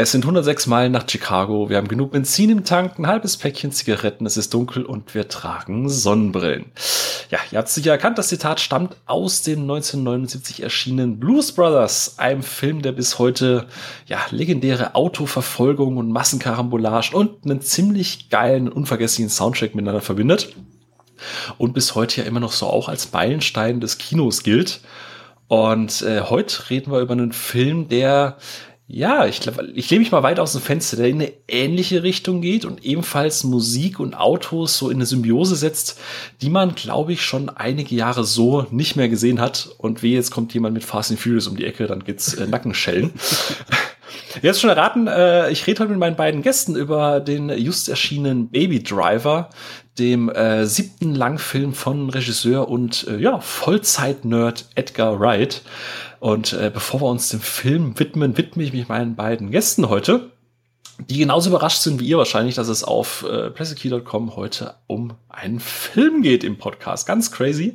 Es sind 106 Meilen nach Chicago. Wir haben genug Benzin im Tank, ein halbes Päckchen Zigaretten, es ist dunkel und wir tragen Sonnenbrillen. Ja, ihr habt sicher erkannt, das Zitat stammt aus dem 1979 erschienenen Blues Brothers, einem Film, der bis heute ja legendäre Autoverfolgung und Massenkarambolage und einen ziemlich geilen, unvergesslichen Soundtrack miteinander verbindet. Und bis heute ja immer noch so auch als Meilenstein des Kinos gilt. Und äh, heute reden wir über einen Film, der ja, ich glaube, ich lehne mich mal weit aus dem Fenster, der in eine ähnliche Richtung geht und ebenfalls Musik und Autos so in eine Symbiose setzt, die man, glaube ich, schon einige Jahre so nicht mehr gesehen hat. Und wie jetzt kommt jemand mit Fast and Furious um die Ecke, dann geht's äh, Nackenschellen. Jetzt schon erraten, äh, ich rede heute mit meinen beiden Gästen über den just erschienenen Baby Driver, dem äh, siebten Langfilm von Regisseur und äh, ja, Vollzeit-Nerd Edgar Wright. Und äh, bevor wir uns dem Film widmen, widme ich mich meinen beiden Gästen heute, die genauso überrascht sind wie ihr wahrscheinlich, dass es auf äh, pressekey.com heute um einen Film geht im Podcast. Ganz crazy.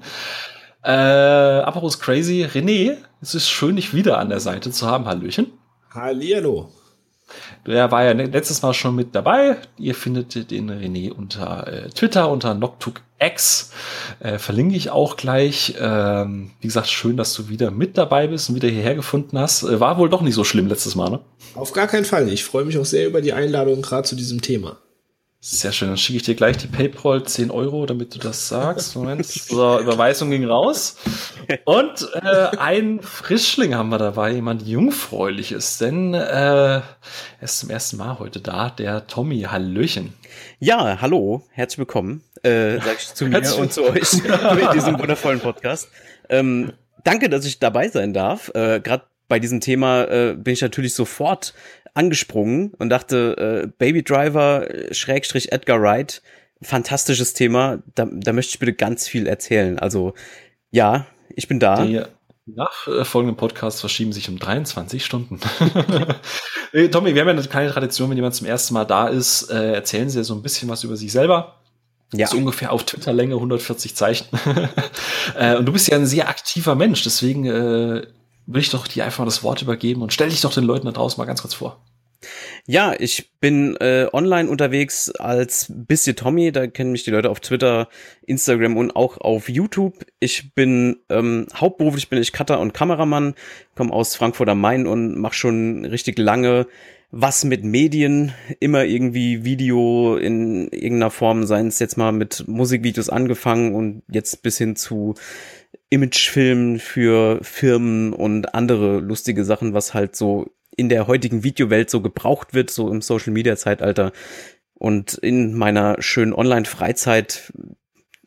Äh, apropos crazy, René, es ist schön, dich wieder an der Seite zu haben. Hallöchen. Hallihallo. Der war ja letztes Mal schon mit dabei. Ihr findet den René unter äh, Twitter unter NoctukX. Äh, verlinke ich auch gleich. Ähm, wie gesagt, schön, dass du wieder mit dabei bist und wieder hierher gefunden hast. Äh, war wohl doch nicht so schlimm letztes Mal, ne? Auf gar keinen Fall. Ich freue mich auch sehr über die Einladung gerade zu diesem Thema. Sehr schön, dann schicke ich dir gleich die PayPal 10 Euro, damit du das sagst. Moment, so, Überweisung ging raus. Und äh, ein Frischling haben wir dabei, jemand Jungfräuliches, denn äh, er ist zum ersten Mal heute da, der Tommy. Hallöchen. Ja, hallo, herzlich willkommen, äh, sag ich zu mir herzlich und zu euch mit diesem wundervollen Podcast. Ähm, danke, dass ich dabei sein darf. Äh, Gerade bei diesem Thema äh, bin ich natürlich sofort angesprungen und dachte, äh, Baby Driver, äh, Schrägstrich Edgar Wright, fantastisches Thema. Da, da möchte ich bitte ganz viel erzählen. Also ja, ich bin da. Die nachfolgenden Podcasts verschieben sich um 23 Stunden. Tommy, wir haben ja eine kleine Tradition, wenn jemand zum ersten Mal da ist, äh, erzählen Sie ja so ein bisschen was über sich selber. Ja. So ungefähr auf Twitter-Länge 140 Zeichen. äh, und du bist ja ein sehr aktiver Mensch, deswegen äh, will ich doch dir einfach mal das Wort übergeben und stell dich doch den Leuten da draußen mal ganz kurz vor. Ja, ich bin äh, online unterwegs als Bissi Tommy, da kennen mich die Leute auf Twitter, Instagram und auch auf YouTube. Ich bin ähm, hauptberuflich bin ich Cutter und Kameramann, komme aus Frankfurt am Main und mache schon richtig lange was mit Medien, immer irgendwie Video in irgendeiner Form, seien es jetzt mal mit Musikvideos angefangen und jetzt bis hin zu Imagefilmen für Firmen und andere lustige Sachen, was halt so in der heutigen Videowelt so gebraucht wird, so im Social Media Zeitalter. Und in meiner schönen Online-Freizeit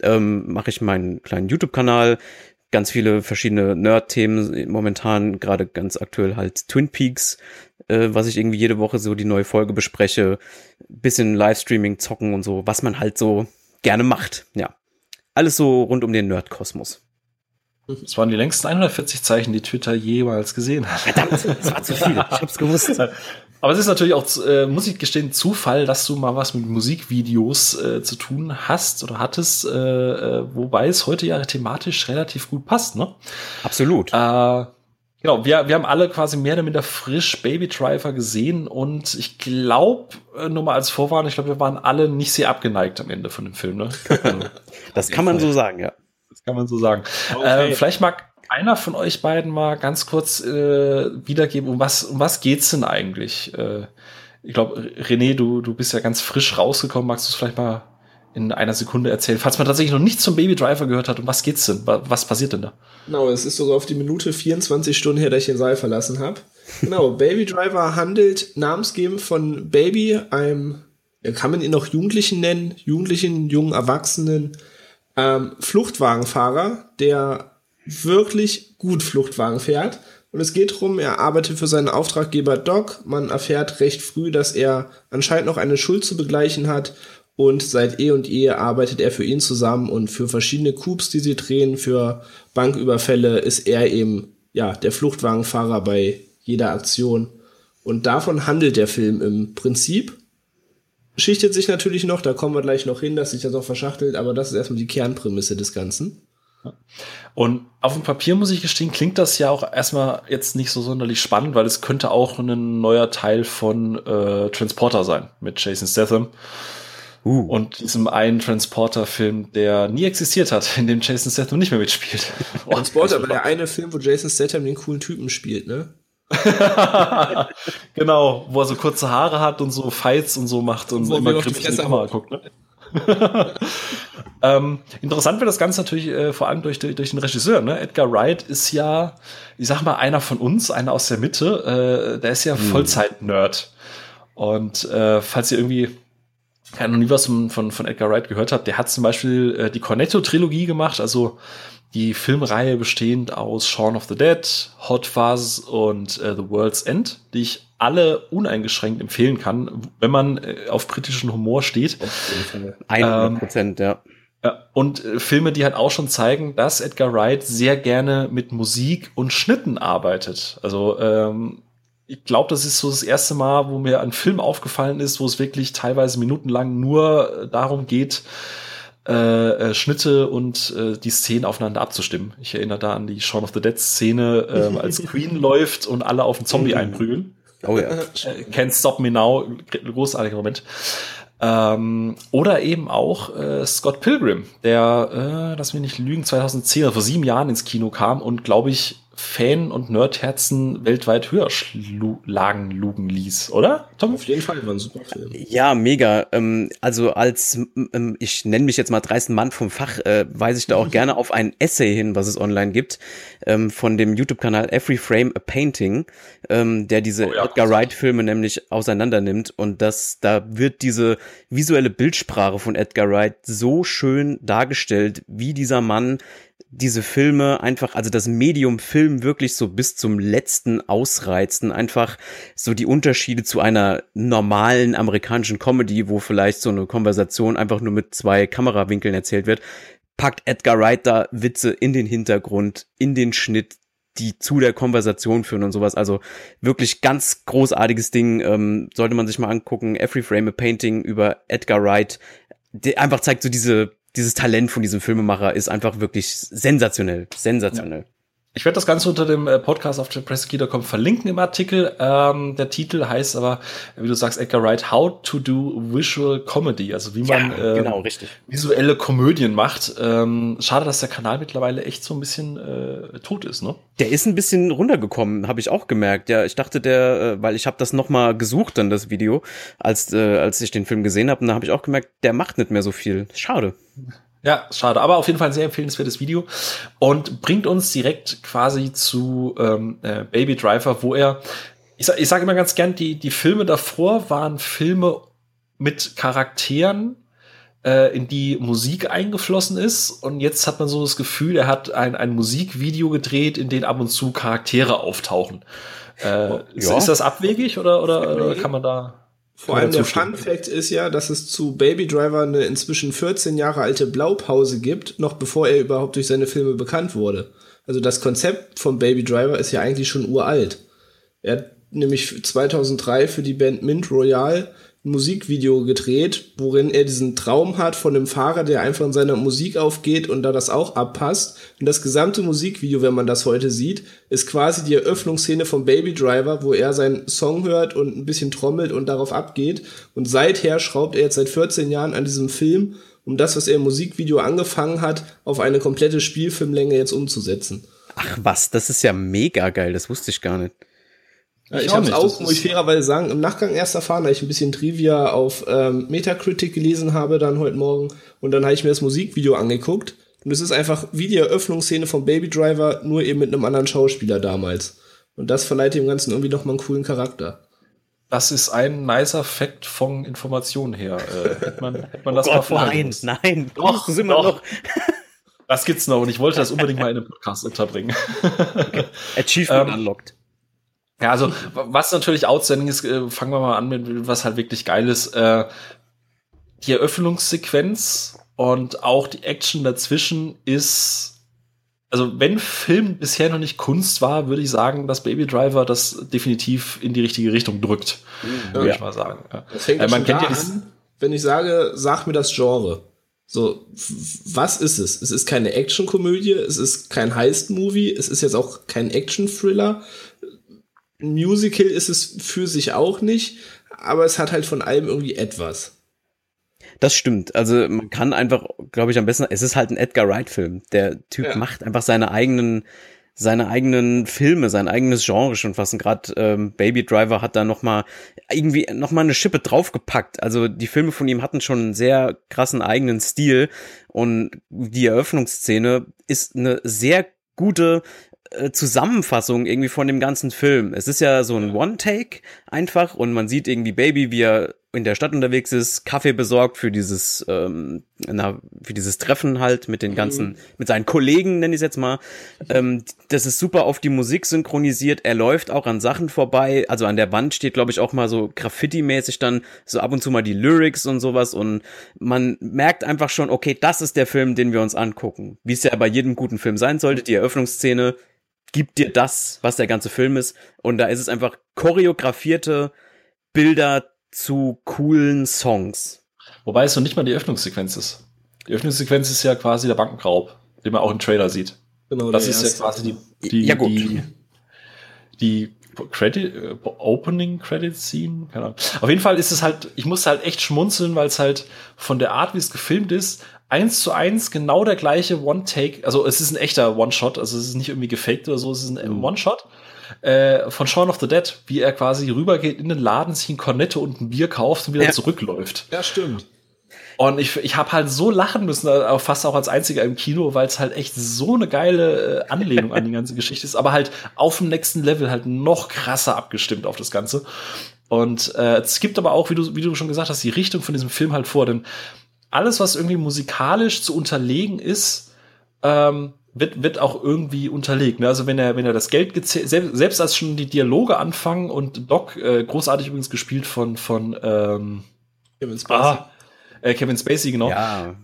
ähm, mache ich meinen kleinen YouTube-Kanal, ganz viele verschiedene Nerd-Themen, momentan gerade ganz aktuell halt Twin Peaks, äh, was ich irgendwie jede Woche so die neue Folge bespreche, bisschen Livestreaming, zocken und so, was man halt so gerne macht, ja. Alles so rund um den Nerd-Kosmos. Das waren die längsten 140 Zeichen, die Twitter jemals gesehen hat. Verdammt, das war zu viel. Ich hab's gewusst. Aber es ist natürlich auch, äh, muss ich gestehen, Zufall, dass du mal was mit Musikvideos äh, zu tun hast oder hattest, äh, äh, wobei es heute ja thematisch relativ gut passt, ne? Absolut. Äh, genau, wir, wir haben alle quasi mehr oder minder frisch Baby Driver gesehen und ich glaube, äh, nur mal als Vorwarnung, ich glaube, wir waren alle nicht sehr abgeneigt am Ende von dem Film, ne? das kann man so sagen, ja kann man so sagen. Okay. Äh, vielleicht mag einer von euch beiden mal ganz kurz äh, wiedergeben, um was, um was geht's denn eigentlich? Äh, ich glaube, René, du, du bist ja ganz frisch rausgekommen. Magst du es vielleicht mal in einer Sekunde erzählen, falls man tatsächlich noch nichts zum Baby Driver gehört hat, um was geht's denn? Was passiert denn da? Genau, es ist sogar auf die Minute 24 Stunden her, dass ich den Saal verlassen habe. Genau, Baby Driver handelt namensgebend von Baby, einem, kann man ihn noch Jugendlichen nennen, Jugendlichen, jungen Erwachsenen, ähm, Fluchtwagenfahrer, der wirklich gut Fluchtwagen fährt. Und es geht darum, er arbeitet für seinen Auftraggeber Doc. Man erfährt recht früh, dass er anscheinend noch eine Schuld zu begleichen hat. Und seit eh und je arbeitet er für ihn zusammen und für verschiedene Coups, die sie drehen, für Banküberfälle ist er eben, ja, der Fluchtwagenfahrer bei jeder Aktion. Und davon handelt der Film im Prinzip schichtet sich natürlich noch, da kommen wir gleich noch hin, dass sich das auch verschachtelt, aber das ist erstmal die Kernprämisse des Ganzen. Und auf dem Papier muss ich gestehen, klingt das ja auch erstmal jetzt nicht so sonderlich spannend, weil es könnte auch ein neuer Teil von äh, Transporter sein mit Jason Statham. Uh. Und diesem einen Transporter-Film, der nie existiert hat, in dem Jason Statham nicht mehr mitspielt. Transporter, aber der eine Film, wo Jason Statham den coolen Typen spielt, ne? genau, wo er so kurze Haare hat und so Fights und so macht und so immer grimmig in die Kamera guckt, ne? ähm, interessant wird das Ganze natürlich äh, vor allem durch, durch den Regisseur. Ne? Edgar Wright ist ja, ich sag mal, einer von uns, einer aus der Mitte. Äh, der ist ja hm. Vollzeit-Nerd. Und äh, falls ihr irgendwie ja, noch nie was von, von, von Edgar Wright gehört habt, der hat zum Beispiel äh, die Cornetto-Trilogie gemacht, also die Filmreihe bestehend aus Shaun of the Dead, Hot Fuzz und äh, The World's End, die ich alle uneingeschränkt empfehlen kann, wenn man äh, auf britischen Humor steht. 100 Prozent, ähm, ja. Ja, und äh, Filme, die halt auch schon zeigen, dass Edgar Wright sehr gerne mit Musik und Schnitten arbeitet. Also ähm, ich glaube, das ist so das erste Mal, wo mir ein Film aufgefallen ist, wo es wirklich teilweise minutenlang nur äh, darum geht, äh, äh, Schnitte und äh, die Szenen aufeinander abzustimmen. Ich erinnere da an die Shaun of the Dead Szene, äh, als Queen läuft und alle auf den Zombie mhm. einprügeln. Oh ja. Äh, Can't Stop Me Now, großartiger Moment. Ähm, oder eben auch äh, Scott Pilgrim, der, äh, lass mich nicht lügen, 2010, also vor sieben Jahren ins Kino kam und, glaube ich, Fan- und Nerdherzen weltweit höher schlagen lugen ließ, oder? Tom? Auf jeden Fall war ein super Film. Ja, mega. Ähm, also als, ähm, ich nenne mich jetzt mal dreisten Mann vom Fach, äh, weise ich da auch gerne auf ein Essay hin, was es online gibt, ähm, von dem YouTube-Kanal Every Frame a Painting, ähm, der diese oh ja, Edgar Wright-Filme nämlich auseinander nimmt und das, da wird diese visuelle Bildsprache von Edgar Wright so schön dargestellt, wie dieser Mann diese Filme einfach, also das Medium Film wirklich so bis zum letzten ausreizen, einfach so die Unterschiede zu einer normalen amerikanischen Comedy, wo vielleicht so eine Konversation einfach nur mit zwei Kamerawinkeln erzählt wird, packt Edgar Wright da Witze in den Hintergrund, in den Schnitt, die zu der Konversation führen und sowas. Also wirklich ganz großartiges Ding, ähm, sollte man sich mal angucken. Every Frame a Painting über Edgar Wright, der einfach zeigt so diese dieses Talent von diesem Filmemacher ist einfach wirklich sensationell, sensationell. Ja. Ich werde das Ganze unter dem äh, Podcast auf thepresskey.com verlinken im Artikel. Ähm, der Titel heißt aber, wie du sagst, Edgar Wright, How to do Visual Comedy. Also wie man ja, genau, ähm, visuelle Komödien macht. Ähm, schade, dass der Kanal mittlerweile echt so ein bisschen äh, tot ist, ne? Der ist ein bisschen runtergekommen, habe ich auch gemerkt. Ja, ich dachte, der, äh, weil ich habe das noch mal gesucht dann das Video, als äh, als ich den Film gesehen habe, und da habe ich auch gemerkt, der macht nicht mehr so viel. Schade. Ja, schade, aber auf jeden Fall ein sehr empfehlenswertes Video und bringt uns direkt quasi zu ähm, äh, Baby Driver, wo er, ich, ich sage immer ganz gern, die, die Filme davor waren Filme mit Charakteren, äh, in die Musik eingeflossen ist und jetzt hat man so das Gefühl, er hat ein, ein Musikvideo gedreht, in dem ab und zu Charaktere auftauchen. Äh, ja. ist, ist das abwegig oder, oder, oder kann man da vor allem der Fun Fact ist ja, dass es zu Baby Driver eine inzwischen 14 Jahre alte Blaupause gibt, noch bevor er überhaupt durch seine Filme bekannt wurde. Also das Konzept von Baby Driver ist ja eigentlich schon uralt. Er hat nämlich 2003 für die Band Mint Royale Musikvideo gedreht, worin er diesen Traum hat von einem Fahrer, der einfach in seiner Musik aufgeht und da das auch abpasst. Und das gesamte Musikvideo, wenn man das heute sieht, ist quasi die Eröffnungsszene vom Baby Driver, wo er seinen Song hört und ein bisschen trommelt und darauf abgeht. Und seither schraubt er jetzt seit 14 Jahren an diesem Film, um das, was er im Musikvideo angefangen hat, auf eine komplette Spielfilmlänge jetzt umzusetzen. Ach was, das ist ja mega geil, das wusste ich gar nicht. Ja, ich, ich habe es auch, muss ich fairerweise sagen, im Nachgang erst erfahren, da ich ein bisschen Trivia auf ähm, Metacritic gelesen habe, dann heute Morgen. Und dann habe ich mir das Musikvideo angeguckt. Und es ist einfach wie die Eröffnungsszene von Baby Driver, nur eben mit einem anderen Schauspieler damals. Und das verleiht dem Ganzen irgendwie nochmal einen coolen Charakter. Das ist ein nicer Fact von Informationen her. Äh, hätte man, hätte man oh das Gott, mal vorher Nein, gewusst. nein, doch, sind wir noch. Das gibt's noch und ich wollte das unbedingt mal in einem Podcast unterbringen. Okay. Achievement ähm, unlocked. Ja, also was natürlich outstanding ist, äh, fangen wir mal an mit was halt wirklich geil ist. Äh, die Eröffnungssequenz und auch die Action dazwischen ist also wenn Film bisher noch nicht Kunst war, würde ich sagen, dass Baby Driver das definitiv in die richtige Richtung drückt, mhm. würde ja. ich mal sagen. Das fängt äh, man kennt ja an, wenn ich sage, sag mir das Genre. So, was ist es? Es ist keine Actionkomödie, es ist kein Heist-Movie, es ist jetzt auch kein Action-Thriller. Musical ist es für sich auch nicht, aber es hat halt von allem irgendwie etwas. Das stimmt. Also man kann einfach, glaube ich, am besten, es ist halt ein Edgar Wright-Film. Der Typ ja. macht einfach seine eigenen, seine eigenen Filme, sein eigenes Genre schon fast. Und gerade ähm, Baby Driver hat da noch mal irgendwie noch mal eine Schippe draufgepackt. Also die Filme von ihm hatten schon einen sehr krassen eigenen Stil und die Eröffnungsszene ist eine sehr gute Zusammenfassung irgendwie von dem ganzen Film. Es ist ja so ein One-Take einfach und man sieht irgendwie Baby, wie er in der Stadt unterwegs ist, Kaffee besorgt für dieses, ähm, na, für dieses Treffen halt mit den ganzen, mhm. mit seinen Kollegen, nenne ich es jetzt mal. Ähm, das ist super auf die Musik synchronisiert. Er läuft auch an Sachen vorbei. Also an der Wand steht, glaube ich, auch mal so Graffiti-mäßig dann so ab und zu mal die Lyrics und sowas. Und man merkt einfach schon, okay, das ist der Film, den wir uns angucken. Wie es ja bei jedem guten Film sein sollte. Die Eröffnungsszene gibt dir das, was der ganze Film ist. Und da ist es einfach choreografierte Bilder zu coolen Songs. Wobei es noch nicht mal die Öffnungssequenz ist. Die Öffnungssequenz ist ja quasi der Bankenraub, den man auch im Trailer sieht. Genau, das ist erste. ja quasi die, die, ja, gut. die, die Credit, äh, Opening Credit Scene. Keine Ahnung. Auf jeden Fall ist es halt, ich musste halt echt schmunzeln, weil es halt von der Art, wie es gefilmt ist, eins zu eins genau der gleiche One-Take. Also es ist ein echter One-Shot, also es ist nicht irgendwie gefaked oder so, es ist ein mhm. One-Shot äh, von Shaun of the Dead, wie er quasi rübergeht in den Laden, sich ein Kornette und ein Bier kauft und wieder ja. zurückläuft. Ja, stimmt. Und ich, ich habe halt so lachen müssen, äh, fast auch als einziger im Kino, weil es halt echt so eine geile äh, Anlehnung an die ganze Geschichte ist, aber halt auf dem nächsten Level halt noch krasser abgestimmt auf das Ganze. Und äh, es gibt aber auch, wie du, wie du schon gesagt hast, die Richtung von diesem Film halt vor, denn alles, was irgendwie musikalisch zu unterlegen ist, ähm, wird, wird auch irgendwie unterlegt. Ne? Also wenn er, wenn er das Geld gezählt, selbst, selbst als schon die Dialoge anfangen und Doc, äh, großartig übrigens gespielt von, von ähm, Kevin Spacey. Ah, äh, Kevin Spacey, genau. Ja.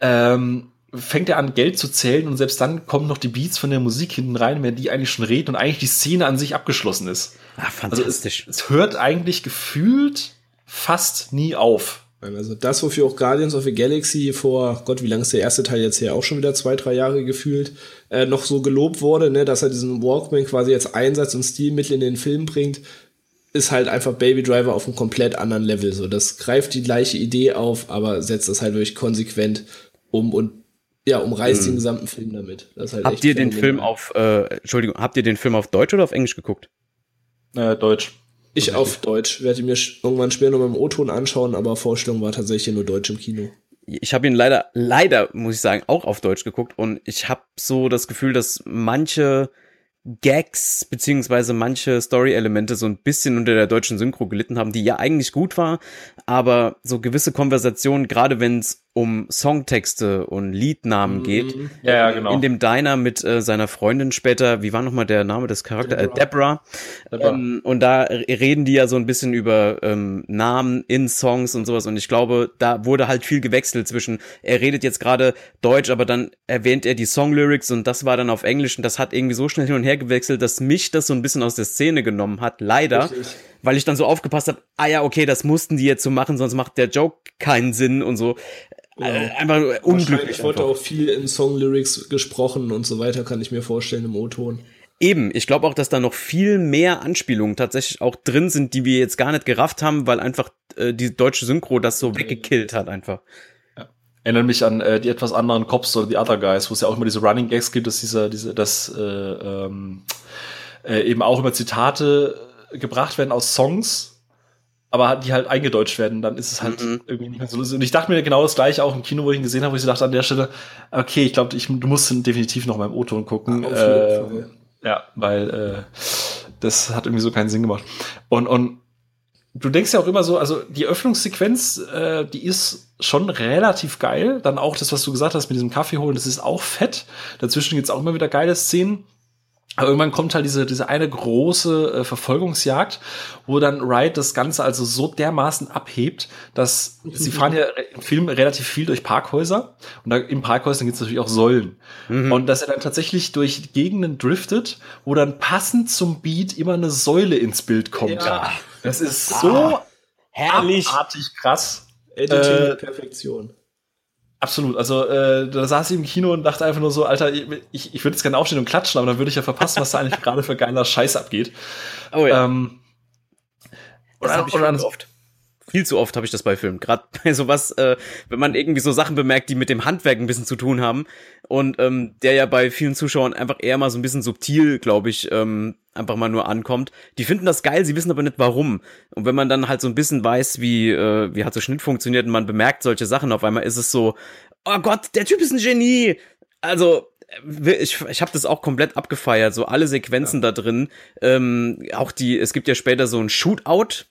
Ähm, fängt er an, Geld zu zählen und selbst dann kommen noch die Beats von der Musik hinten rein, wenn die eigentlich schon reden und eigentlich die Szene an sich abgeschlossen ist. Ah, fantastisch. Also es, es hört eigentlich gefühlt fast nie auf. Also das, wofür auch Guardians of the Galaxy vor, Gott, wie lange ist der erste Teil jetzt her, auch schon wieder zwei, drei Jahre gefühlt, äh, noch so gelobt wurde, ne, dass er diesen Walkman quasi jetzt Einsatz und Stilmittel in den Film bringt, ist halt einfach Baby Driver auf einem komplett anderen Level. So, das greift die gleiche Idee auf, aber setzt das halt wirklich konsequent um und ja, umreißt mhm. den gesamten Film damit. Halt habt ihr den Film auf, äh, Entschuldigung, habt ihr den Film auf Deutsch oder auf Englisch geguckt? Äh, Deutsch. Ich auf Deutsch. Werde mir irgendwann später noch mal im O-Ton anschauen, aber Vorstellung war tatsächlich nur Deutsch im Kino. Ich habe ihn leider, leider, muss ich sagen, auch auf Deutsch geguckt und ich habe so das Gefühl, dass manche Gags beziehungsweise manche Story-Elemente so ein bisschen unter der deutschen Synchro gelitten haben, die ja eigentlich gut war, aber so gewisse Konversationen, gerade wenn es um Songtexte und Liednamen mhm. geht. Ja, ja, genau. In dem Diner mit äh, seiner Freundin später, wie war nochmal der Name des Charakters? Deborah. Äh, Deborah. Deborah. Ähm, und da reden die ja so ein bisschen über ähm, Namen in Songs und sowas. Und ich glaube, da wurde halt viel gewechselt zwischen, er redet jetzt gerade Deutsch, aber dann erwähnt er die Songlyrics und das war dann auf Englisch und das hat irgendwie so schnell hin und her gewechselt, dass mich das so ein bisschen aus der Szene genommen hat. Leider. Richtig weil ich dann so aufgepasst habe, ah ja, okay, das mussten die jetzt so machen, sonst macht der Joke keinen Sinn und so. Äh, einfach unglücklich. Ich wurde auch viel in Songlyrics gesprochen und so weiter, kann ich mir vorstellen im O-Ton. Eben, ich glaube auch, dass da noch viel mehr Anspielungen tatsächlich auch drin sind, die wir jetzt gar nicht gerafft haben, weil einfach äh, die deutsche Synchro das so weggekillt hat einfach. Ja. Erinnert mich an äh, die etwas anderen Cops oder die Other Guys, wo es ja auch immer diese Running Gags gibt, dass dieser, diese, dass äh, ähm, äh, eben auch immer Zitate gebracht werden aus Songs, aber die halt eingedeutscht werden, dann ist es halt mhm. irgendwie nicht mehr so lustig. Und ich dachte mir genau das gleiche auch im Kino, wo ich ihn gesehen habe, wo ich dachte an der Stelle, okay, ich glaube, du musst definitiv noch mal im O-Ton gucken. Ja, äh, ja, weil äh, das hat irgendwie so keinen Sinn gemacht. Und, und du denkst ja auch immer so, also die Öffnungssequenz, äh, die ist schon relativ geil. Dann auch das, was du gesagt hast mit diesem Kaffee holen, das ist auch fett. Dazwischen gibt's auch immer wieder geile Szenen. Aber irgendwann kommt halt diese, diese eine große äh, Verfolgungsjagd, wo dann Wright das Ganze also so dermaßen abhebt, dass mhm. sie fahren ja im Film relativ viel durch Parkhäuser und da im Parkhäusern gibt es natürlich auch Säulen. Mhm. Und dass er dann tatsächlich durch Gegenden driftet, wo dann passend zum Beat immer eine Säule ins Bild kommt. Ja. Das ist so ah, herrlich. abartig krass. Editing äh, Perfektion. Absolut. Also äh, da saß ich im Kino und dachte einfach nur so, Alter, ich, ich würde jetzt gerne aufstehen und klatschen, aber dann würde ich ja verpassen, was da eigentlich gerade für geiler Scheiß abgeht. Oh ja. Ähm, das habe ich oder, oft. Viel zu oft habe ich das bei Filmen. Gerade bei sowas, äh, wenn man irgendwie so Sachen bemerkt, die mit dem Handwerk ein bisschen zu tun haben. Und ähm, der ja bei vielen Zuschauern einfach eher mal so ein bisschen subtil, glaube ich, ähm, einfach mal nur ankommt. Die finden das geil, sie wissen aber nicht warum. Und wenn man dann halt so ein bisschen weiß, wie, äh, wie hat so Schnitt funktioniert und man bemerkt solche Sachen, auf einmal ist es so, oh Gott, der Typ ist ein Genie. Also, äh, ich, ich habe das auch komplett abgefeiert, so alle Sequenzen ja. da drin. Ähm, auch die, es gibt ja später so ein Shootout,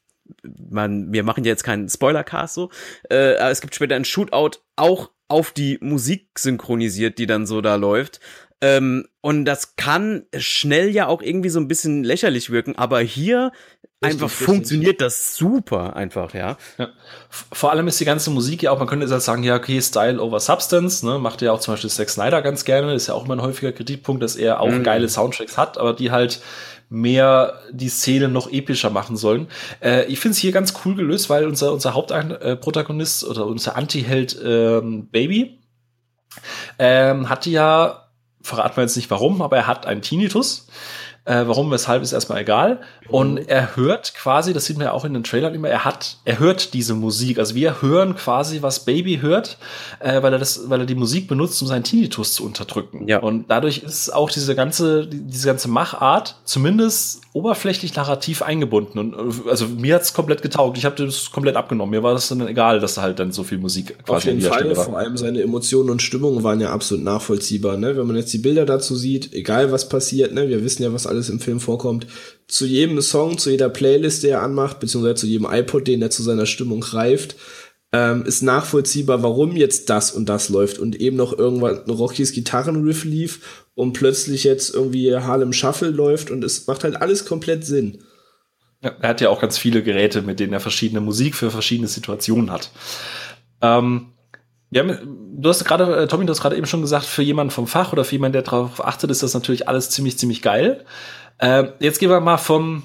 man, wir machen ja jetzt keinen Spoiler-Cast so, äh, aber es gibt später ein Shootout auch auf die Musik synchronisiert, die dann so da läuft. Ähm, und das kann schnell ja auch irgendwie so ein bisschen lächerlich wirken, aber hier richtig, einfach funktioniert das super einfach, ja. ja. Vor allem ist die ganze Musik ja auch, man könnte jetzt sagen, ja, okay, Style over Substance, ne, macht ja auch zum Beispiel Zack Snyder ganz gerne, ist ja auch immer ein häufiger Kritikpunkt, dass er auch mhm. geile Soundtracks hat, aber die halt mehr die Szene noch epischer machen sollen. Äh, ich finde es hier ganz cool gelöst, weil unser, unser Hauptprotagonist oder unser Anti-Held ähm, Baby ähm, hatte ja, verraten wir jetzt nicht warum, aber er hat einen Tinnitus. Äh, warum, weshalb ist erstmal egal. Und mhm. er hört quasi, das sieht man ja auch in den Trailern immer, er hat, er hört diese Musik. Also wir hören quasi, was Baby hört, äh, weil er das, weil er die Musik benutzt, um seinen Tinnitus zu unterdrücken. Ja. Und dadurch ist auch diese ganze, diese ganze Machart zumindest oberflächlich narrativ eingebunden. Und äh, also mir hat's komplett getaugt. Ich habe das komplett abgenommen. Mir war das dann egal, dass da halt dann so viel Musik quasi Auf jeden Fall. Vor allem seine Emotionen und Stimmungen waren ja absolut nachvollziehbar. Ne? Wenn man jetzt die Bilder dazu sieht, egal was passiert, ne? wir wissen ja, was alles alles im Film vorkommt, zu jedem Song, zu jeder Playlist, die er anmacht, beziehungsweise zu jedem iPod, den er zu seiner Stimmung greift, ähm, ist nachvollziehbar, warum jetzt das und das läuft und eben noch irgendwann Rockys Gitarrenriff lief und plötzlich jetzt irgendwie Harlem Shuffle läuft und es macht halt alles komplett Sinn. Ja, er hat ja auch ganz viele Geräte, mit denen er verschiedene Musik für verschiedene Situationen hat. Ähm, ja, du hast gerade, äh, Tommy, du hast gerade eben schon gesagt, für jemanden vom Fach oder für jemanden, der darauf achtet, ist das natürlich alles ziemlich, ziemlich geil. Äh, jetzt gehen wir mal vom,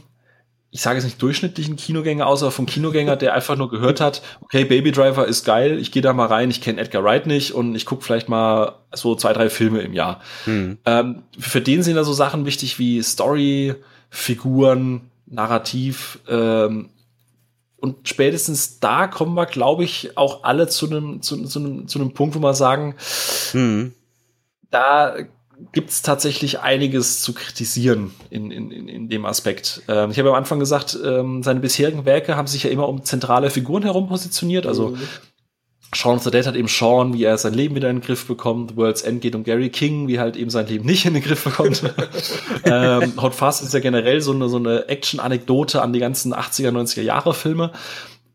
ich sage jetzt nicht durchschnittlichen Kinogänger aus, aber vom Kinogänger, der einfach nur gehört hat, okay, Baby Driver ist geil, ich gehe da mal rein, ich kenne Edgar Wright nicht und ich gucke vielleicht mal so zwei, drei Filme im Jahr. Hm. Ähm, für den sind da so Sachen wichtig wie Story, Figuren, Narrativ, ähm, und spätestens da kommen wir, glaube ich, auch alle zu einem, zu, zu, einem, zu einem Punkt, wo wir sagen, mhm. da gibt es tatsächlich einiges zu kritisieren in, in, in dem Aspekt. Ähm, ich habe am Anfang gesagt, ähm, seine bisherigen Werke haben sich ja immer um zentrale Figuren herum positioniert. Also mhm. Shaun of the Dead hat eben Shaun, wie er sein Leben wieder in den Griff bekommt. The World's End geht um Gary King, wie halt eben sein Leben nicht in den Griff bekommt. ähm, Hot Fast ist ja generell so eine, so eine Action-Anekdote an die ganzen 80er, 90er Jahre Filme.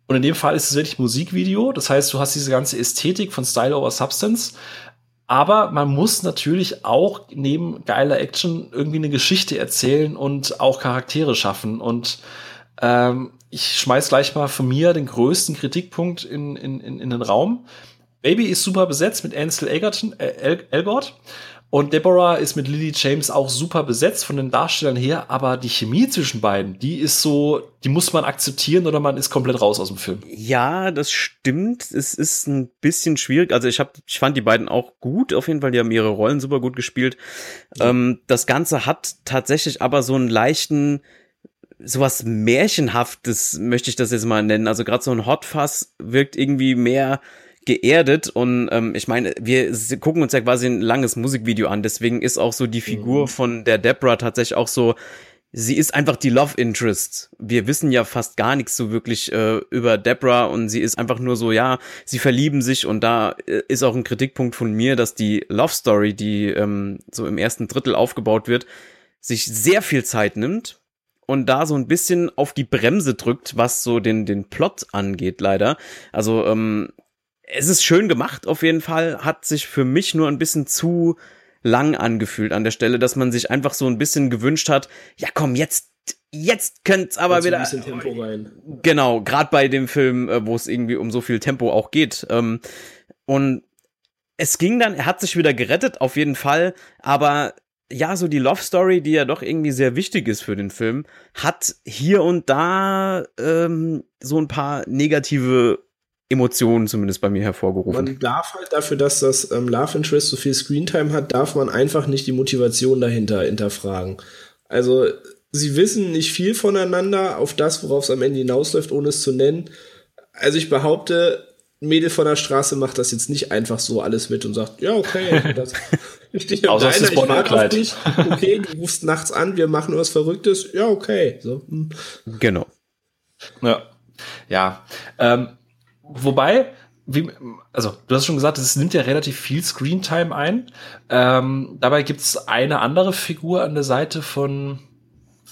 Und in dem Fall ist es wirklich Musikvideo. Das heißt, du hast diese ganze Ästhetik von Style over Substance. Aber man muss natürlich auch neben geiler Action irgendwie eine Geschichte erzählen und auch Charaktere schaffen. Und ähm, ich schmeiß gleich mal von mir den größten Kritikpunkt in, in, in, in den Raum. Baby ist super besetzt mit Ansel Elgerton, äh, El Elgort. Und Deborah ist mit Lily James auch super besetzt von den Darstellern her, aber die Chemie zwischen beiden, die ist so, die muss man akzeptieren oder man ist komplett raus aus dem Film. Ja, das stimmt. Es ist ein bisschen schwierig. Also ich hab, ich fand die beiden auch gut, auf jeden Fall. Die haben ihre Rollen super gut gespielt. Ja. Ähm, das Ganze hat tatsächlich aber so einen leichten, sowas Märchenhaftes, möchte ich das jetzt mal nennen. Also gerade so ein Hotfass wirkt irgendwie mehr geerdet und ähm, ich meine, wir gucken uns ja quasi ein langes Musikvideo an, deswegen ist auch so die Figur mhm. von der Deborah tatsächlich auch so, sie ist einfach die Love Interest. Wir wissen ja fast gar nichts so wirklich äh, über Deborah und sie ist einfach nur so, ja, sie verlieben sich und da äh, ist auch ein Kritikpunkt von mir, dass die Love Story, die ähm, so im ersten Drittel aufgebaut wird, sich sehr viel Zeit nimmt und da so ein bisschen auf die Bremse drückt, was so den, den Plot angeht, leider. Also, ähm, es ist schön gemacht, auf jeden Fall, hat sich für mich nur ein bisschen zu lang angefühlt an der Stelle, dass man sich einfach so ein bisschen gewünscht hat, ja komm, jetzt jetzt könnt's aber wieder ein Tempo rein. genau gerade bei dem Film äh, wo es irgendwie um so viel Tempo auch geht ähm, und es ging dann er hat sich wieder gerettet auf jeden Fall aber ja, so die Love Story, die ja doch irgendwie sehr wichtig ist für den Film, hat hier und da ähm, so ein paar negative Emotionen zumindest bei mir hervorgerufen. Man darf halt dafür, dass das ähm, Love Interest so viel Screentime hat, darf man einfach nicht die Motivation dahinter hinterfragen. Also sie wissen nicht viel voneinander auf das, worauf es am Ende hinausläuft, ohne es zu nennen. Also ich behaupte, Mädel von der Straße macht das jetzt nicht einfach so alles mit und sagt, ja, okay, das, ich Außer warte auf dich. Okay, du rufst nachts an, wir machen was Verrücktes. Ja, okay. So. Hm. Genau. Ja. Ja. Ähm, wobei, wie, also du hast schon gesagt, es nimmt ja relativ viel Screentime ein. Ähm, dabei gibt es eine andere Figur an der Seite von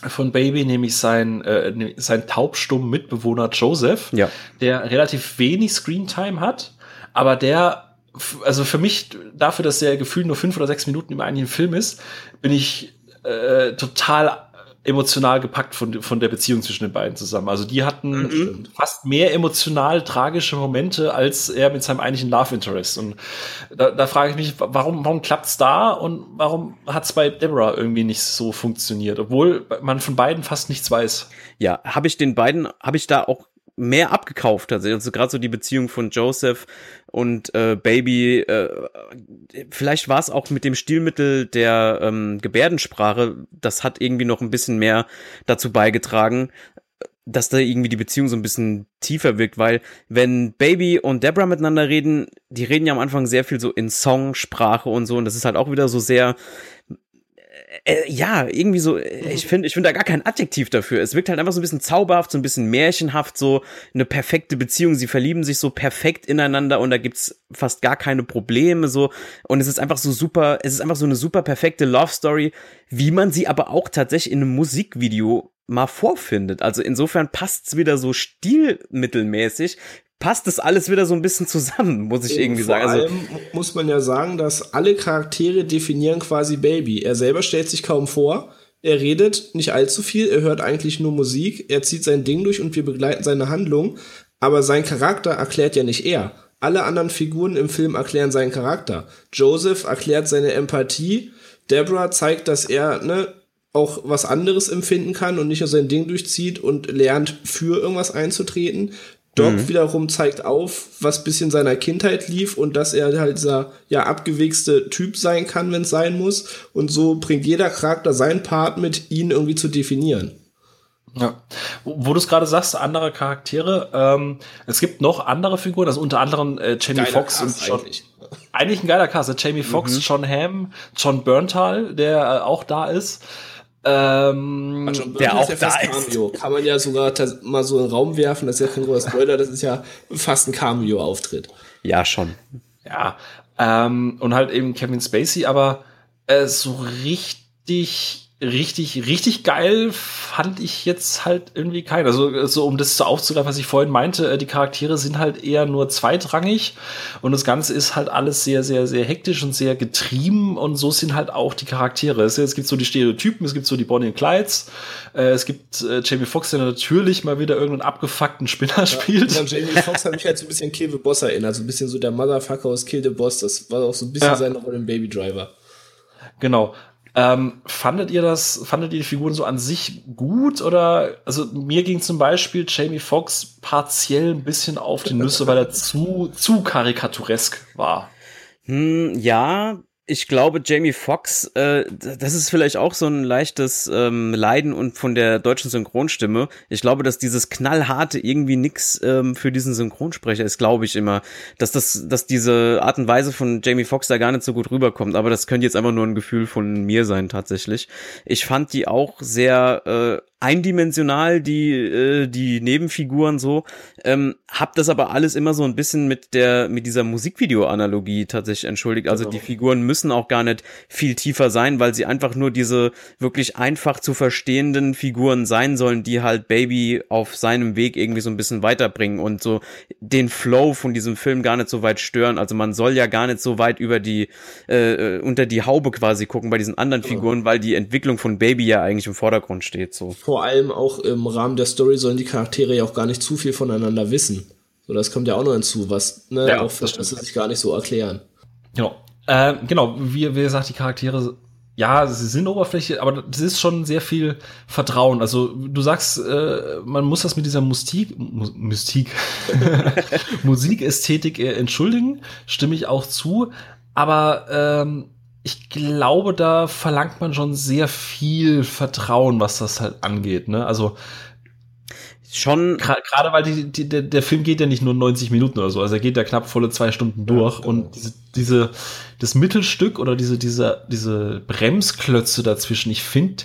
von Baby, nämlich sein, äh, ne, sein taubstummen Mitbewohner Joseph, ja. der relativ wenig Screentime hat, aber der, also für mich, dafür, dass der gefühlt nur fünf oder sechs Minuten im eigentlichen Film ist, bin ich äh, total emotional gepackt von, von der Beziehung zwischen den beiden zusammen. Also die hatten mhm. fast mehr emotional tragische Momente als er mit seinem eigentlichen Love Interest. Und da, da frage ich mich, warum, warum klappt's da und warum hat's bei Deborah irgendwie nicht so funktioniert, obwohl man von beiden fast nichts weiß. Ja, habe ich den beiden, habe ich da auch mehr abgekauft tatsächlich. Also gerade so die Beziehung von Joseph und äh, Baby. Äh, vielleicht war es auch mit dem Stilmittel der ähm, Gebärdensprache. Das hat irgendwie noch ein bisschen mehr dazu beigetragen, dass da irgendwie die Beziehung so ein bisschen tiefer wirkt, weil wenn Baby und Deborah miteinander reden, die reden ja am Anfang sehr viel so in Songsprache und so und das ist halt auch wieder so sehr äh, ja, irgendwie so, äh, ich finde, ich finde da gar kein Adjektiv dafür. Es wirkt halt einfach so ein bisschen zauberhaft, so ein bisschen märchenhaft, so eine perfekte Beziehung. Sie verlieben sich so perfekt ineinander und da gibt's fast gar keine Probleme, so. Und es ist einfach so super, es ist einfach so eine super perfekte Love Story, wie man sie aber auch tatsächlich in einem Musikvideo mal vorfindet. Also insofern passt's wieder so stilmittelmäßig, passt das alles wieder so ein bisschen zusammen, muss ich irgendwie Vor sagen. Also allem muss man ja sagen, dass alle Charaktere definieren quasi Baby. Er selber stellt sich kaum vor. Er redet nicht allzu viel, er hört eigentlich nur Musik, er zieht sein Ding durch und wir begleiten seine Handlung, aber sein Charakter erklärt ja nicht er. Alle anderen Figuren im Film erklären seinen Charakter. Joseph erklärt seine Empathie, Deborah zeigt, dass er ne, auch was anderes empfinden kann und nicht nur sein Ding durchzieht und lernt, für irgendwas einzutreten. Doc mhm. wiederum zeigt auf, was bis in seiner Kindheit lief und dass er halt dieser ja abgewichste Typ sein kann, wenn es sein muss. Und so bringt jeder Charakter seinen Part mit, ihn irgendwie zu definieren. Ja, wo, du es gerade sagst, andere Charaktere. Ähm, es gibt noch andere Figuren, also unter anderem äh, Jamie Geiler Foxx und John. Eigentlich. eigentlich ein geiler Cast. Jamie Foxx, mhm. John Hamm, John Berntal, der äh, auch da ist. Ähm, also, der auch ja da Cameo. Kann man ja sogar mal so in den Raum werfen, das ist ja kein großer Spoiler, das ist ja fast ein Cameo-Auftritt. Ja, schon. Ja, ähm, und halt eben Kevin Spacey, aber äh, so richtig richtig, richtig geil fand ich jetzt halt irgendwie keinen. Also, so um das so aufzugreifen, was ich vorhin meinte, äh, die Charaktere sind halt eher nur zweitrangig und das Ganze ist halt alles sehr, sehr, sehr hektisch und sehr getrieben und so sind halt auch die Charaktere. Es, es gibt so die Stereotypen, es gibt so die Bonnie und Clydes, äh, es gibt äh, Jamie Foxx, der natürlich mal wieder irgendeinen abgefuckten Spinner ja, spielt. Ja, Jamie Foxx hat mich halt so ein bisschen Kill the Boss erinnert, so ein bisschen so der Motherfucker aus Kill the Boss, das war auch so ein bisschen ja. seine Rolle im Baby Driver. Genau. Ähm, fandet ihr das, fandet ihr die Figuren so an sich gut oder, also mir ging zum Beispiel Jamie Foxx partiell ein bisschen auf die Nüsse, weil er zu, zu karikaturesk war. Hm, ja, ich glaube, Jamie Foxx, äh, das ist vielleicht auch so ein leichtes ähm, Leiden und von der deutschen Synchronstimme. Ich glaube, dass dieses knallharte irgendwie nix ähm, für diesen Synchronsprecher ist, glaube ich immer, dass das, dass diese Art und Weise von Jamie Foxx da gar nicht so gut rüberkommt. Aber das könnte jetzt einfach nur ein Gefühl von mir sein tatsächlich. Ich fand die auch sehr äh, eindimensional die äh, die Nebenfiguren so. Ähm, hab das aber alles immer so ein bisschen mit der mit dieser Musikvideo-Analogie tatsächlich entschuldigt. Also genau. die Figuren müssen auch gar nicht viel tiefer sein weil sie einfach nur diese wirklich einfach zu verstehenden Figuren sein sollen die halt Baby auf seinem Weg irgendwie so ein bisschen weiterbringen und so den Flow von diesem Film gar nicht so weit stören. Also man soll ja gar nicht so weit über die äh, äh unter die Haube quasi gucken bei diesen anderen Figuren weil die Entwicklung von Baby ja eigentlich im Vordergrund steht so vor allem auch im Rahmen der Story sollen die Charaktere ja auch gar nicht zu viel voneinander wissen. So, das kommt ja auch noch hinzu, was ne, ja, auch sie sich gar nicht so erklären. Genau. Äh, genau, wie, wie gesagt, die Charaktere ja, sie sind Oberfläche, aber das ist schon sehr viel Vertrauen. Also du sagst, äh, man muss das mit dieser Mystik, Mystik, Musikästhetik äh, entschuldigen, stimme ich auch zu. Aber ähm, ich glaube, da verlangt man schon sehr viel Vertrauen, was das halt angeht. Ne? Also schon gerade weil die, die, der, der Film geht ja nicht nur 90 Minuten oder so, also er geht ja knapp volle zwei Stunden durch ja, und diese, diese das Mittelstück oder diese diese diese Bremsklötze dazwischen, ich finde,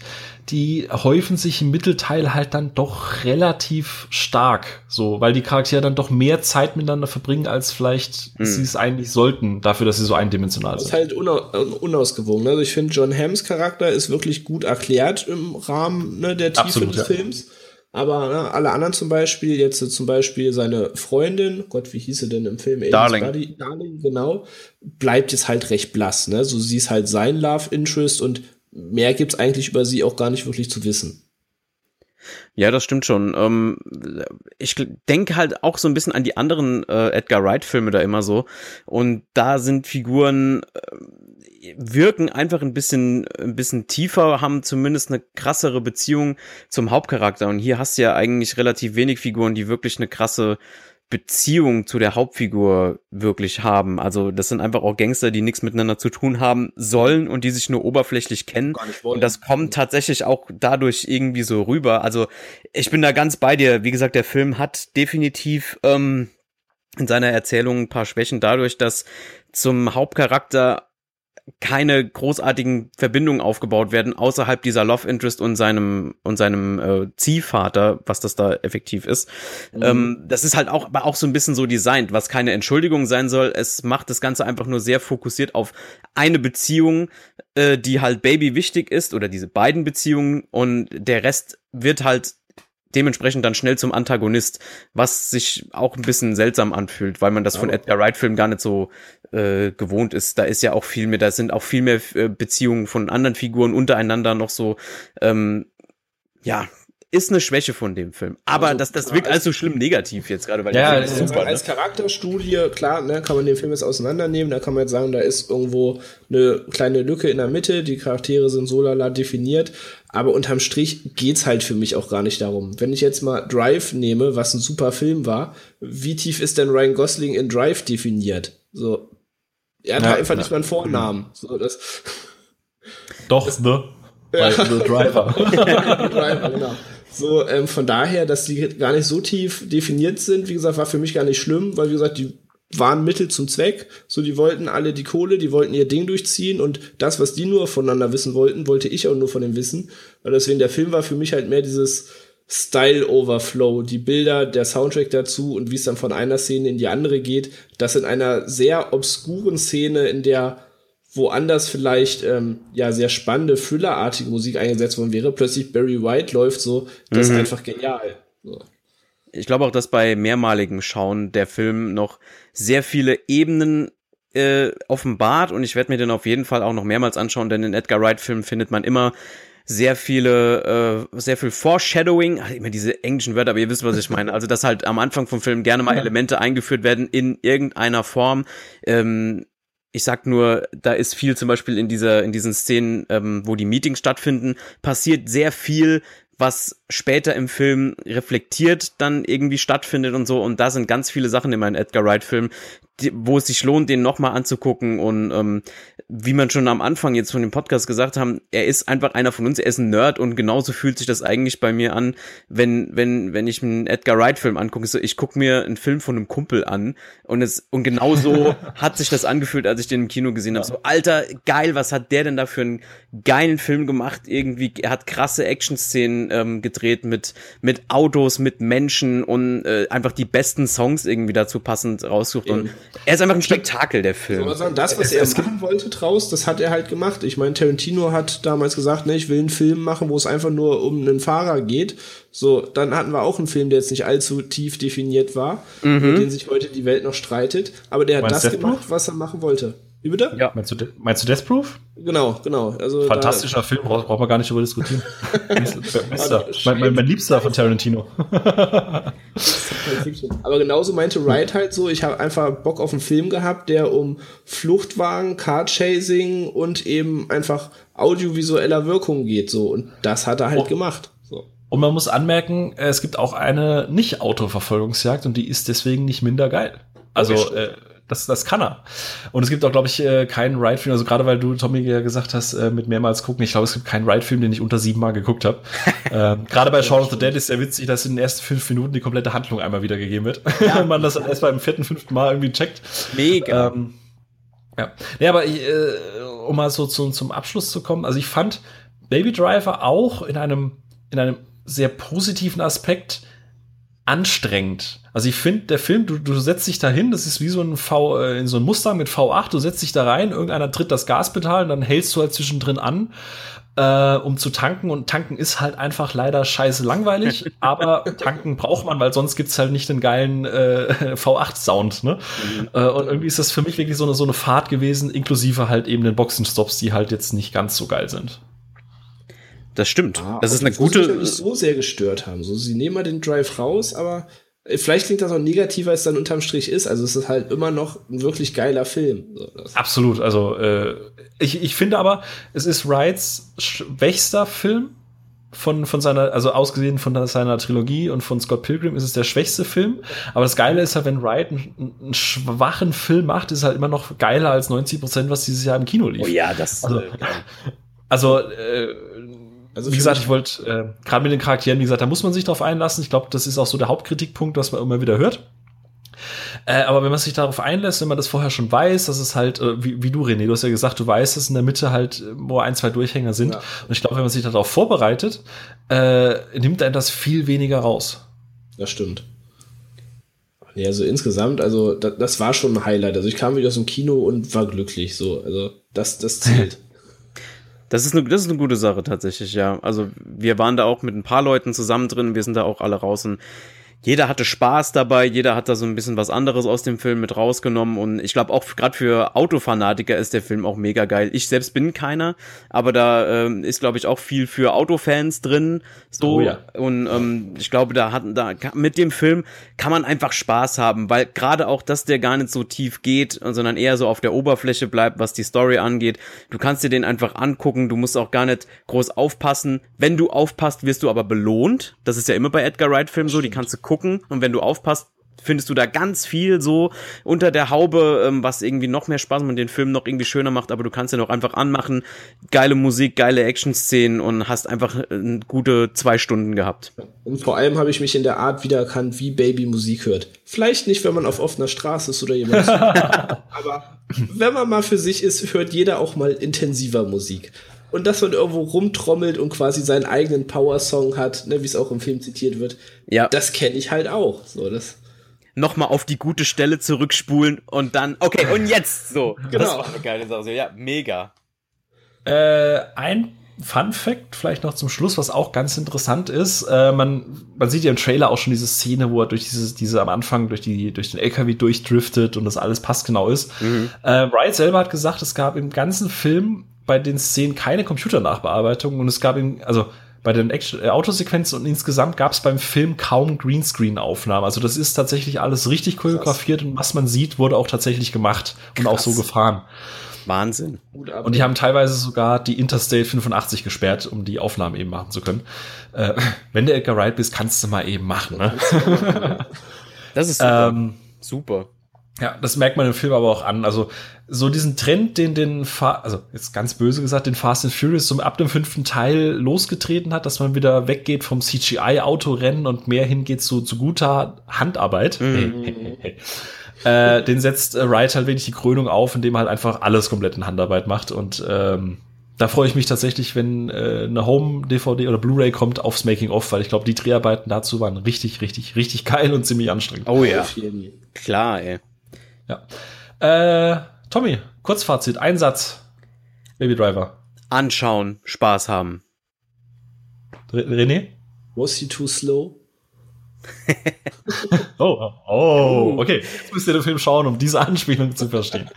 die häufen sich im Mittelteil halt dann doch relativ stark, so, weil die Charaktere dann doch mehr Zeit miteinander verbringen, als vielleicht hm. sie es eigentlich sollten, dafür, dass sie so eindimensional sind. Das ist halt unausgewogen. Also ich finde, John Hams Charakter ist wirklich gut erklärt im Rahmen ne, der Tiefe Absolut, des ja. Films. Aber ne, alle anderen zum Beispiel, jetzt zum Beispiel seine Freundin, Gott, wie hieß sie denn im Film? Darling. Buddy, Darling, genau, bleibt jetzt halt recht blass. Ne? So sie ist halt sein Love Interest und mehr gibt's eigentlich über sie auch gar nicht wirklich zu wissen. Ja, das stimmt schon. Ähm, ich denke halt auch so ein bisschen an die anderen äh, Edgar Wright-Filme da immer so. Und da sind Figuren, äh, wirken einfach ein bisschen, ein bisschen tiefer, haben zumindest eine krassere Beziehung zum Hauptcharakter. Und hier hast du ja eigentlich relativ wenig Figuren, die wirklich eine krasse Beziehung zu der Hauptfigur wirklich haben. Also das sind einfach auch Gangster, die nichts miteinander zu tun haben sollen und die sich nur oberflächlich kennen. Und das kommt tatsächlich auch dadurch irgendwie so rüber. Also ich bin da ganz bei dir. Wie gesagt, der Film hat definitiv ähm, in seiner Erzählung ein paar Schwächen dadurch, dass zum Hauptcharakter keine großartigen Verbindungen aufgebaut werden außerhalb dieser Love Interest und seinem und seinem äh, Ziehvater, was das da effektiv ist. Mhm. Ähm, das ist halt auch aber auch so ein bisschen so designt, was keine Entschuldigung sein soll. Es macht das Ganze einfach nur sehr fokussiert auf eine Beziehung, äh, die halt Baby wichtig ist oder diese beiden Beziehungen und der Rest wird halt dementsprechend dann schnell zum Antagonist, was sich auch ein bisschen seltsam anfühlt, weil man das von Edgar Wright Filmen gar nicht so äh, gewohnt ist. Da ist ja auch viel mehr, da sind auch viel mehr äh, Beziehungen von anderen Figuren untereinander noch so, ähm, ja, ist eine Schwäche von dem Film. Aber also, das, das wirkt alles so schlimm negativ jetzt gerade, weil ja, der Film ist super. Als ne? Charakterstudie, klar, ne, kann man den Film jetzt auseinandernehmen. Da kann man jetzt sagen, da ist irgendwo eine kleine Lücke in der Mitte. Die Charaktere sind so lala definiert. Aber unterm Strich geht's halt für mich auch gar nicht darum. Wenn ich jetzt mal Drive nehme, was ein super Film war, wie tief ist denn Ryan Gosling in Drive definiert? So. Er hat ja, einfach ja. nicht mal einen Vornamen. So, das, Doch, das, ne? Bei The Driver. Driver, genau. So, ähm, von daher, dass die gar nicht so tief definiert sind, wie gesagt, war für mich gar nicht schlimm, weil wie gesagt, die waren Mittel zum Zweck. So, die wollten alle die Kohle, die wollten ihr Ding durchziehen und das, was die nur voneinander wissen wollten, wollte ich auch nur von dem wissen. Weil deswegen der Film war für mich halt mehr dieses Style Overflow, die Bilder, der Soundtrack dazu und wie es dann von einer Szene in die andere geht, das in einer sehr obskuren Szene, in der woanders vielleicht ähm, ja sehr spannende, thrillerartige Musik eingesetzt worden wäre, plötzlich Barry White läuft so, das mhm. ist einfach genial. So. Ich glaube auch, dass bei mehrmaligem Schauen der Film noch sehr viele Ebenen äh, offenbart und ich werde mir den auf jeden Fall auch noch mehrmals anschauen, denn in Edgar Wright-Filmen findet man immer sehr viele, äh, sehr viel Foreshadowing, ach, immer diese englischen Wörter, aber ihr wisst, was ich meine. Also, dass halt am Anfang vom Film gerne mal Elemente eingeführt werden in irgendeiner Form. Ähm, ich sag nur, da ist viel zum Beispiel in dieser, in diesen Szenen, ähm, wo die Meetings stattfinden, passiert sehr viel, was später im Film reflektiert dann irgendwie stattfindet und so. Und da sind ganz viele Sachen in meinem Edgar Wright-Film, wo es sich lohnt, den nochmal anzugucken. Und ähm, wie man schon am Anfang jetzt von dem Podcast gesagt haben, er ist einfach einer von uns, er ist ein Nerd und genauso fühlt sich das eigentlich bei mir an, wenn, wenn, wenn ich einen Edgar Wright-Film angucke. So, ich gucke mir einen Film von einem Kumpel an und es und genauso hat sich das angefühlt, als ich den im Kino gesehen habe. So, Alter, geil, was hat der denn da für einen geilen Film gemacht? Irgendwie, er hat krasse Action-Szenen ähm, gedreht mit, mit Autos, mit Menschen und äh, einfach die besten Songs irgendwie dazu passend raussucht. Und er ist einfach ein Spektakel, der Film. So, sagen, das, was er machen wollte draus, das hat er halt gemacht. Ich meine, Tarantino hat damals gesagt, ne, ich will einen Film machen, wo es einfach nur um einen Fahrer geht. So, dann hatten wir auch einen Film, der jetzt nicht allzu tief definiert war, mhm. mit dem sich heute die Welt noch streitet. Aber der hat das gemacht, was er machen wollte. Wie bitte? Ja. Meinst du, meinst du Death Proof? Genau, genau. Also Fantastischer Film, braucht brauch man gar nicht darüber diskutieren. Bester. mein, mein, mein Liebster von Tarantino. Aber genauso meinte Wright halt so, ich habe einfach Bock auf einen Film gehabt, der um Fluchtwagen, Car-Chasing und eben einfach audiovisueller Wirkung geht. so Und das hat er halt oh. gemacht. So. Und man muss anmerken, es gibt auch eine Nicht-Autoverfolgungsjagd und die ist deswegen nicht minder geil. Also, äh, das, das kann er. Und es gibt auch, glaube ich, äh, keinen Ride-Film, also gerade weil du, Tommy, ja gesagt hast, äh, mit mehrmals gucken, ich glaube, es gibt keinen Ride-Film, den ich unter sieben Mal geguckt habe. ähm, gerade bei Shaun of the Dead ist sehr witzig, dass in den ersten fünf Minuten die komplette Handlung einmal wiedergegeben wird. Ja. man das dann erst beim vierten, fünften Mal irgendwie checkt. Mega. Ähm, ja. Nee, aber ich, äh, um mal so zu, zum Abschluss zu kommen, also ich fand Baby Driver auch in einem, in einem sehr positiven Aspekt anstrengend. Also ich finde, der Film, du, du setzt dich da hin, das ist wie so ein V, äh, in so ein Muster mit V8, du setzt dich da rein, irgendeiner tritt das Gaspedal und dann hältst du halt zwischendrin an, äh, um zu tanken. Und tanken ist halt einfach leider scheiße langweilig, aber tanken braucht man, weil sonst gibt's halt nicht den geilen äh, V8-Sound. Ne? Mhm. Äh, und irgendwie ist das für mich wirklich so eine, so eine Fahrt gewesen, inklusive halt eben den Boxenstops, die halt jetzt nicht ganz so geil sind. Das stimmt. Ah, das ist eine gute. Das nicht so sehr gestört haben. So, sie nehmen mal den Drive raus, aber äh, vielleicht klingt das auch negativer, als es dann unterm Strich ist. Also es ist halt immer noch ein wirklich geiler Film. So, Absolut. Also äh, ich, ich finde aber, es ist Wrights schwächster Film von, von seiner, also ausgesehen von seiner Trilogie und von Scott Pilgrim ist es der schwächste Film. Aber das Geile ist halt, wenn Wright einen, einen schwachen Film macht, ist es halt immer noch geiler als 90 Prozent, was dieses Jahr im Kino lief. Oh ja, das. Also, äh, also äh, also wie gesagt, ich wollte, äh, gerade mit den Charakteren, wie gesagt, da muss man sich drauf einlassen. Ich glaube, das ist auch so der Hauptkritikpunkt, was man immer wieder hört. Äh, aber wenn man sich darauf einlässt, wenn man das vorher schon weiß, dass es halt, äh, wie, wie, du, René, du hast ja gesagt, du weißt, dass in der Mitte halt, wo ein, zwei Durchhänger sind. Ja. Und ich glaube, wenn man sich darauf vorbereitet, äh, nimmt einen das viel weniger raus. Das stimmt. Ja, also insgesamt, also das, das war schon ein Highlight. Also ich kam wieder aus dem Kino und war glücklich. So, also das, das zählt. Das ist, eine, das ist eine gute Sache tatsächlich, ja. Also wir waren da auch mit ein paar Leuten zusammen drin, wir sind da auch alle raus und jeder hatte Spaß dabei, jeder hat da so ein bisschen was anderes aus dem Film mit rausgenommen und ich glaube auch gerade für Autofanatiker ist der Film auch mega geil. Ich selbst bin keiner, aber da ähm, ist glaube ich auch viel für Autofans drin, so oh ja. und ähm, ich glaube da hat da mit dem Film kann man einfach Spaß haben, weil gerade auch, dass der gar nicht so tief geht, sondern eher so auf der Oberfläche bleibt, was die Story angeht. Du kannst dir den einfach angucken, du musst auch gar nicht groß aufpassen. Wenn du aufpasst, wirst du aber belohnt. Das ist ja immer bei Edgar Wright Filmen so, die kannst du gucken. Und wenn du aufpasst, findest du da ganz viel so unter der Haube, ähm, was irgendwie noch mehr Spaß macht und den Film noch irgendwie schöner macht, aber du kannst den auch einfach anmachen, geile Musik, geile Action-Szenen und hast einfach äh, gute zwei Stunden gehabt. Und vor allem habe ich mich in der Art wiedererkannt, wie Baby Musik hört. Vielleicht nicht, wenn man auf offener Straße ist oder jemand, aber wenn man mal für sich ist, hört jeder auch mal intensiver Musik und dass man irgendwo rumtrommelt und quasi seinen eigenen Power-Song hat, ne, wie es auch im Film zitiert wird. Ja. Das kenne ich halt auch. So, das nochmal auf die gute Stelle zurückspulen und dann, okay, und jetzt so. Genau. Das war eine geile Sache. Ja, mega. Äh, ein Fun Fact vielleicht noch zum Schluss, was auch ganz interessant ist. Äh, man, man sieht ja im Trailer auch schon diese Szene, wo er durch diese, diese am Anfang durch, die, durch den LKW durchdriftet und das alles passgenau ist. Mhm. Äh, Wright selber hat gesagt, es gab im ganzen Film bei den Szenen keine Computernachbearbeitung und es gab ihm, also bei den Action äh, Autosequenzen und insgesamt gab es beim Film kaum Greenscreen-Aufnahmen. Also das ist tatsächlich alles richtig choreografiert und was man sieht, wurde auch tatsächlich gemacht und Krass. auch so gefahren. Wahnsinn. Und die haben teilweise sogar die Interstate 85 gesperrt, um die Aufnahmen eben machen zu können. Äh, wenn du Edgar Wright bist, kannst du mal eben machen. Ne? Das ist super. Ähm, super. Ja, das merkt man im Film aber auch an. Also so diesen Trend, den den Fa also jetzt ganz böse gesagt, den Fast and Furious so ab dem fünften Teil losgetreten hat, dass man wieder weggeht vom CGI-Autorennen und mehr hingeht zu, zu guter Handarbeit. Mhm. äh, den setzt äh, Wright halt wenig die Krönung auf, indem er halt einfach alles komplett in Handarbeit macht und ähm, da freue ich mich tatsächlich, wenn äh, eine Home-DVD oder Blu-ray kommt aufs Making-of, weil ich glaube, die Dreharbeiten dazu waren richtig, richtig, richtig geil und ziemlich anstrengend. Oh ja. Klar, ey. Ja. Äh, Tommy, Kurzfazit, ein Satz. Baby Driver. Anschauen, Spaß haben. René? Was he too slow? oh, oh, okay. Jetzt müsst ihr den Film schauen, um diese Anspielung zu verstehen.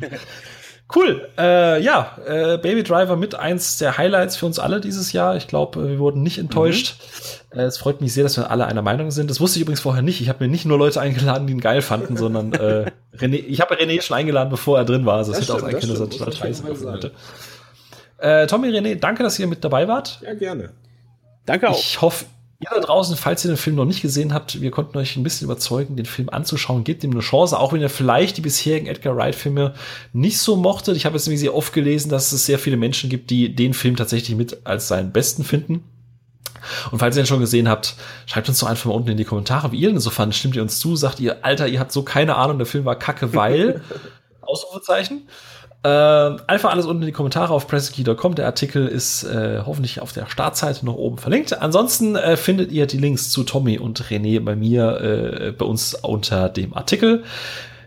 Cool. Äh, ja, äh, Baby Driver mit eins der Highlights für uns alle dieses Jahr. Ich glaube, wir wurden nicht enttäuscht. Mhm. Äh, es freut mich sehr, dass wir alle einer Meinung sind. Das wusste ich übrigens vorher nicht. Ich habe mir nicht nur Leute eingeladen, die ihn geil fanden, sondern äh, René, ich habe René schon eingeladen, bevor er drin war. Also es hätte auch sein können, dass er total scheiße hätte. Äh, Tommy, René, danke, dass ihr mit dabei wart. Ja, gerne. Danke auch. Ich hoffe, Ihr da draußen, falls ihr den Film noch nicht gesehen habt, wir konnten euch ein bisschen überzeugen, den Film anzuschauen. Gebt ihm eine Chance, auch wenn ihr vielleicht die bisherigen Edgar Wright-Filme nicht so mochtet. Ich habe jetzt nämlich sehr oft gelesen, dass es sehr viele Menschen gibt, die den Film tatsächlich mit als seinen besten finden. Und falls ihr den schon gesehen habt, schreibt uns doch einfach mal unten in die Kommentare, wie ihr den so fandet. Stimmt ihr uns zu? Sagt ihr, Alter, ihr habt so keine Ahnung, der Film war kacke, weil. Ausrufezeichen. Äh, einfach alles unten in die Kommentare auf presskey.com. Der Artikel ist äh, hoffentlich auf der Startseite noch oben verlinkt. Ansonsten äh, findet ihr die Links zu Tommy und René bei mir, äh, bei uns unter dem Artikel.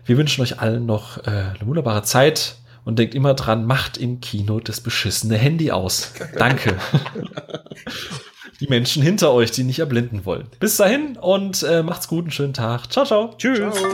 Wir wünschen euch allen noch äh, eine wunderbare Zeit und denkt immer dran, macht im Kino das beschissene Handy aus. Danke. die Menschen hinter euch, die nicht erblinden wollen. Bis dahin und äh, macht's gut, einen schönen Tag. Ciao, ciao. Tschüss. Ciao.